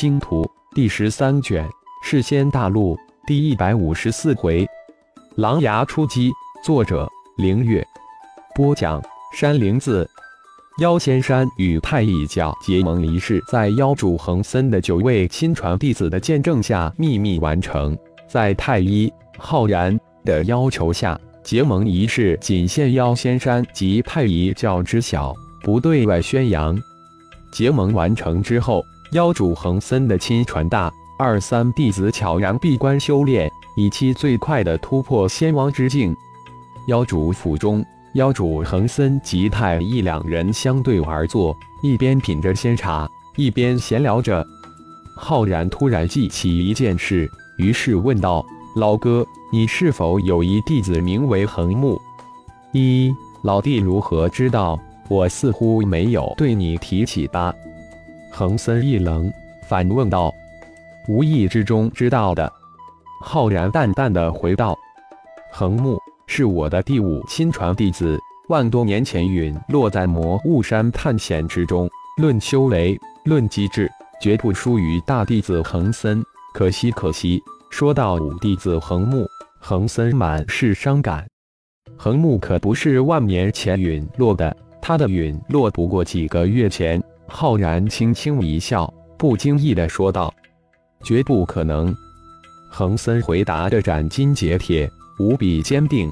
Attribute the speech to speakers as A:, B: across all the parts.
A: 星图》第十三卷《世仙大陆》第一百五十四回，狼牙出击。作者：凌月。播讲：山灵子。妖仙山与太乙教结盟仪式，在妖主恒森的九位亲传弟子的见证下秘密完成。在太一、浩然的要求下，结盟仪式仅限妖仙山及太乙教知晓，不对外宣扬。结盟完成之后，妖主恒森的亲传大二三弟子悄然闭关修炼，以期最快的突破仙王之境。妖主府中。妖主恒森及太一两人相对而坐，一边品着仙茶，一边闲聊着。浩然突然记起一件事，于是问道：“老哥，你是否有一弟子名为恒木？”“
B: 一老弟如何知道？我似乎没有对你提起吧？”
A: 恒森一愣，反问道：“
B: 无意之中知道的。”
A: 浩然淡淡的回道：“恒木。”是我的第五亲传弟子，万多年前陨落在魔雾山探险之中。论修为，论机智，绝不输于大弟子恒森。可惜，可惜。说到五弟子恒木，恒森满是伤感。恒木可不是万年前陨落的，他的陨落不过几个月前。浩然轻轻一笑，不经意的说道：“绝不可能。”恒森回答的斩钉截铁。无比坚定。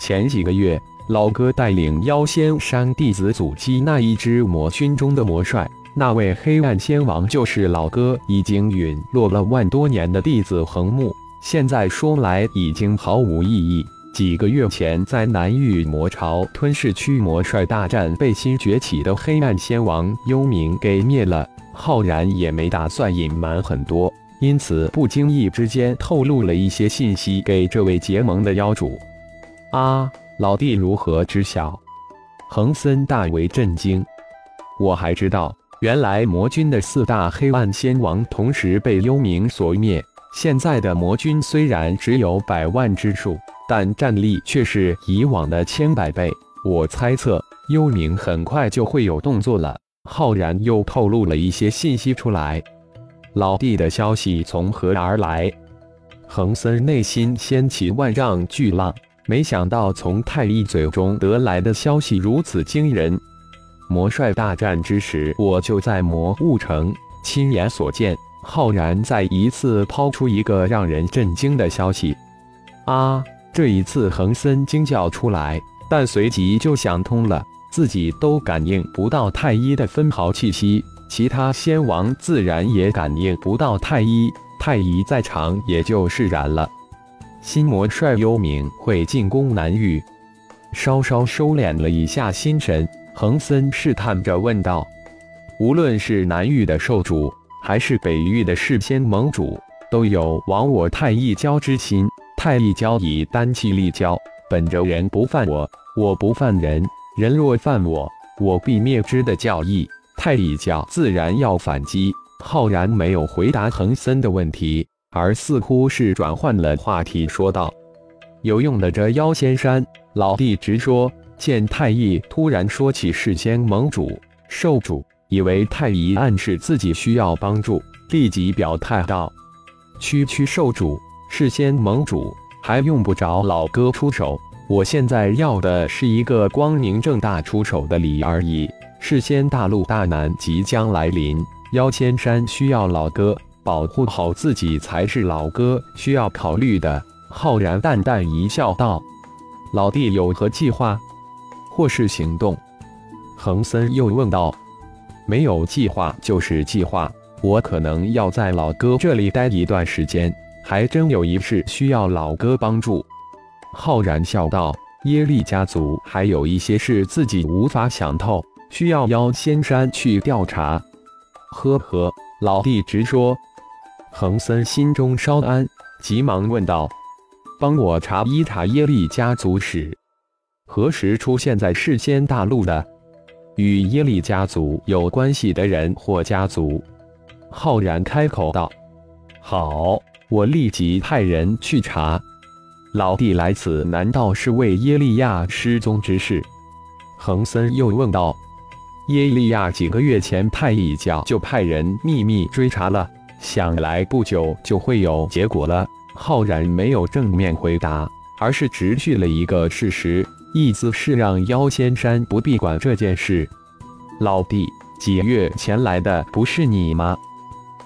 A: 前几个月，老哥带领妖仙山弟子阻击那一支魔军中的魔帅，那位黑暗仙王就是老哥已经陨落了万多年的弟子恒木。现在说来已经毫无意义。几个月前，在南域魔巢吞噬区魔帅大战被新崛起的黑暗仙王幽冥给灭了，浩然也没打算隐瞒很多。因此，不经意之间透露了一些信息给这位结盟的妖主。
B: 啊，老弟如何知晓？
A: 恒森大为震惊。我还知道，原来魔君的四大黑暗仙王同时被幽冥所灭。现在的魔君虽然只有百万之数，但战力却是以往的千百倍。我猜测，幽冥很快就会有动作了。浩然又透露了一些信息出来。老弟的消息从何而来？恒森内心掀起万丈巨浪，没想到从太一嘴中得来的消息如此惊人。魔帅大战之时，我就在魔物城亲眼所见。浩然再一次抛出一个让人震惊的消息。啊！这一次恒森惊叫出来，但随即就想通了，自己都感应不到太一的分毫气息。其他仙王自然也感应不到太一、太一在场，也就释然了。心魔帅幽冥会进攻南域，稍稍收敛了一下心神，恒森试探着问道：“无论是南域的兽主，还是北域的世仙盟主，都有亡我太一教之心。太一教以丹气立教，本着人不犯我，我不犯人，人若犯我，我必灭之的教义。”太乙教自然要反击。浩然没有回答恒森的问题，而似乎是转换了话题，说道：“有用的，这妖仙山老弟直说。”见太乙突然说起事先盟主、受主，以为太乙暗示自己需要帮助，立即表态道：“区区受主、事先盟主，还用不着老哥出手。我现在要的是一个光明正大出手的理而已。”事先大陆大难即将来临，妖仙山需要老哥保护好自己才是老哥需要考虑的。浩然淡淡一笑，道：“老弟有何计划，或是行动？”
B: 恒森又问道：“
A: 没有计划就是计划，我可能要在老哥这里待一段时间，还真有一事需要老哥帮助。”浩然笑道：“耶利家族还有一些事自己无法想透。”需要妖仙山去调查。
B: 呵呵，老弟直说。
A: 恒森心中稍安，急忙问道：“帮我查一查耶利家族史，何时出现在世间大陆的？与耶利家族有关系的人或家族？”浩然开口道：“好，我立即派人去查。老弟来此，难道是为耶利亚失踪之事？”恒森又问道。耶利亚几个月前派一教就派人秘密追查了，想来不久就会有结果了。浩然没有正面回答，而是直叙了一个事实，意思是让妖仙山不必管这件事。老弟，几月前来的不是你吗？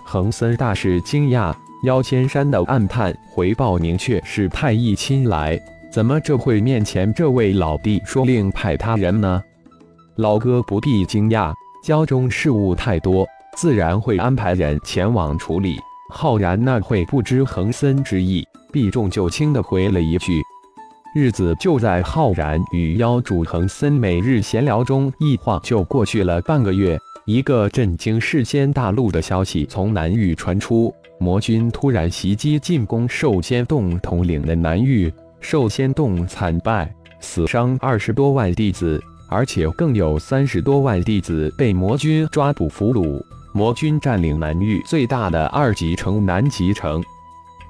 A: 恒森大是惊讶，妖仙山的暗探回报明确是太一亲来，怎么这会面前这位老弟说另派他人呢？老哥不必惊讶，教中事务太多，自然会安排人前往处理。浩然那会不知恒森之意，避重就轻的回了一句。日子就在浩然与妖主恒森每日闲聊中一晃就过去了半个月。一个震惊世间大陆的消息从南域传出：魔军突然袭击进攻兽仙洞统领的南域，兽仙洞惨败，死伤二十多万弟子，而且更有三十多万弟子被魔军抓捕俘虏。魔军占领南域最大的二级城南极城，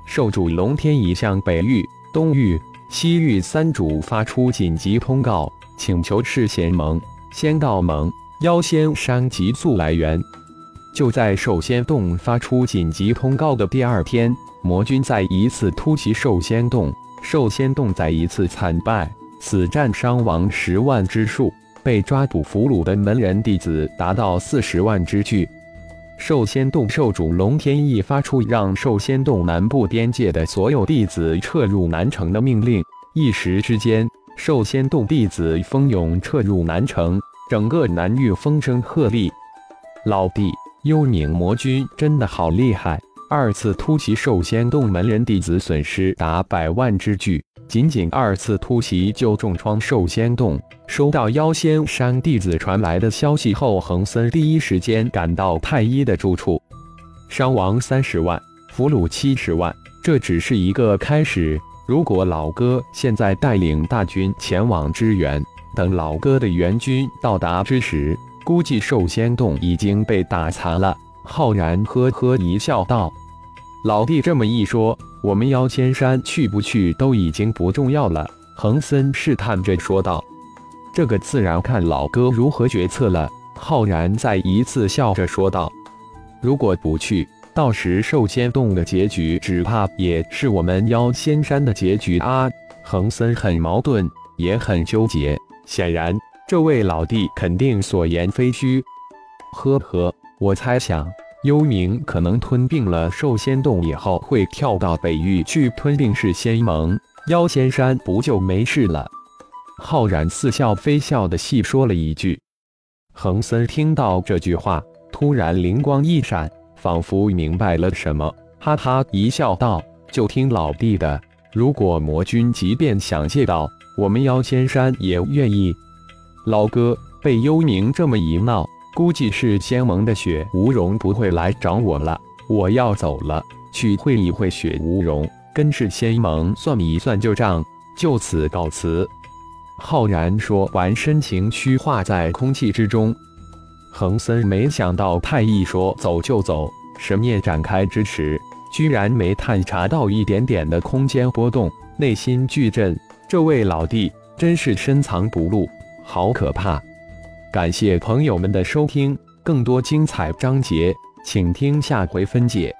A: 兽主龙天已向北域、东域、西域三主发出紧急通告，请求赤贤盟、仙道盟、妖仙山急速来援。就在兽仙洞发出紧急通告的第二天，魔军再一次突袭兽仙洞，兽仙洞再一次惨败，死战伤亡十万之数，被抓捕俘虏的门人弟子达到四十万之巨。兽仙洞兽主龙天翼发出让兽仙洞南部边界的所有弟子撤入南城的命令，一时之间，兽仙洞弟子蜂拥撤入南城，整个南域风声鹤唳。老弟，幽冥魔君真的好厉害！二次突袭寿仙洞门人弟子损失达百万之巨，仅仅二次突袭就重创寿仙洞。收到妖仙山弟子传来的消息后，恒森第一时间赶到太一的住处。伤亡三十万，俘虏七十万，这只是一个开始。如果老哥现在带领大军前往支援，等老哥的援军到达之时，估计寿仙洞已经被打残了。浩然呵呵一笑，道：“老弟这么一说，我们妖仙山去不去都已经不重要了。”恒森试探着说道。这个自然看老哥如何决策了。浩然再一次笑着说道：“如果不去，到时寿仙洞的结局，只怕也是我们妖仙山的结局啊！”恒森很矛盾，也很纠结。显然，这位老弟肯定所言非虚。呵呵，我猜想，幽冥可能吞并了兽仙洞以后，会跳到北域去吞并噬仙盟，妖仙山不就没事了？浩然似笑非笑的细说了一句，恒森听到这句话，突然灵光一闪，仿佛明白了什么，哈哈一笑道：“就听老弟的，如果魔君即便想借道，我们妖仙山也愿意。”老哥被幽冥这么一闹，估计是仙盟的雪无容不会来找我了。我要走了，去会一会雪无容，跟是仙盟算一算旧账，就此告辞。浩然说完，身形虚化在空气之中。恒森没想到太一说走就走，神念展开之时，居然没探查到一点点的空间波动，内心巨震。这位老弟真是深藏不露，好可怕！感谢朋友们的收听，更多精彩章节，请听下回分解。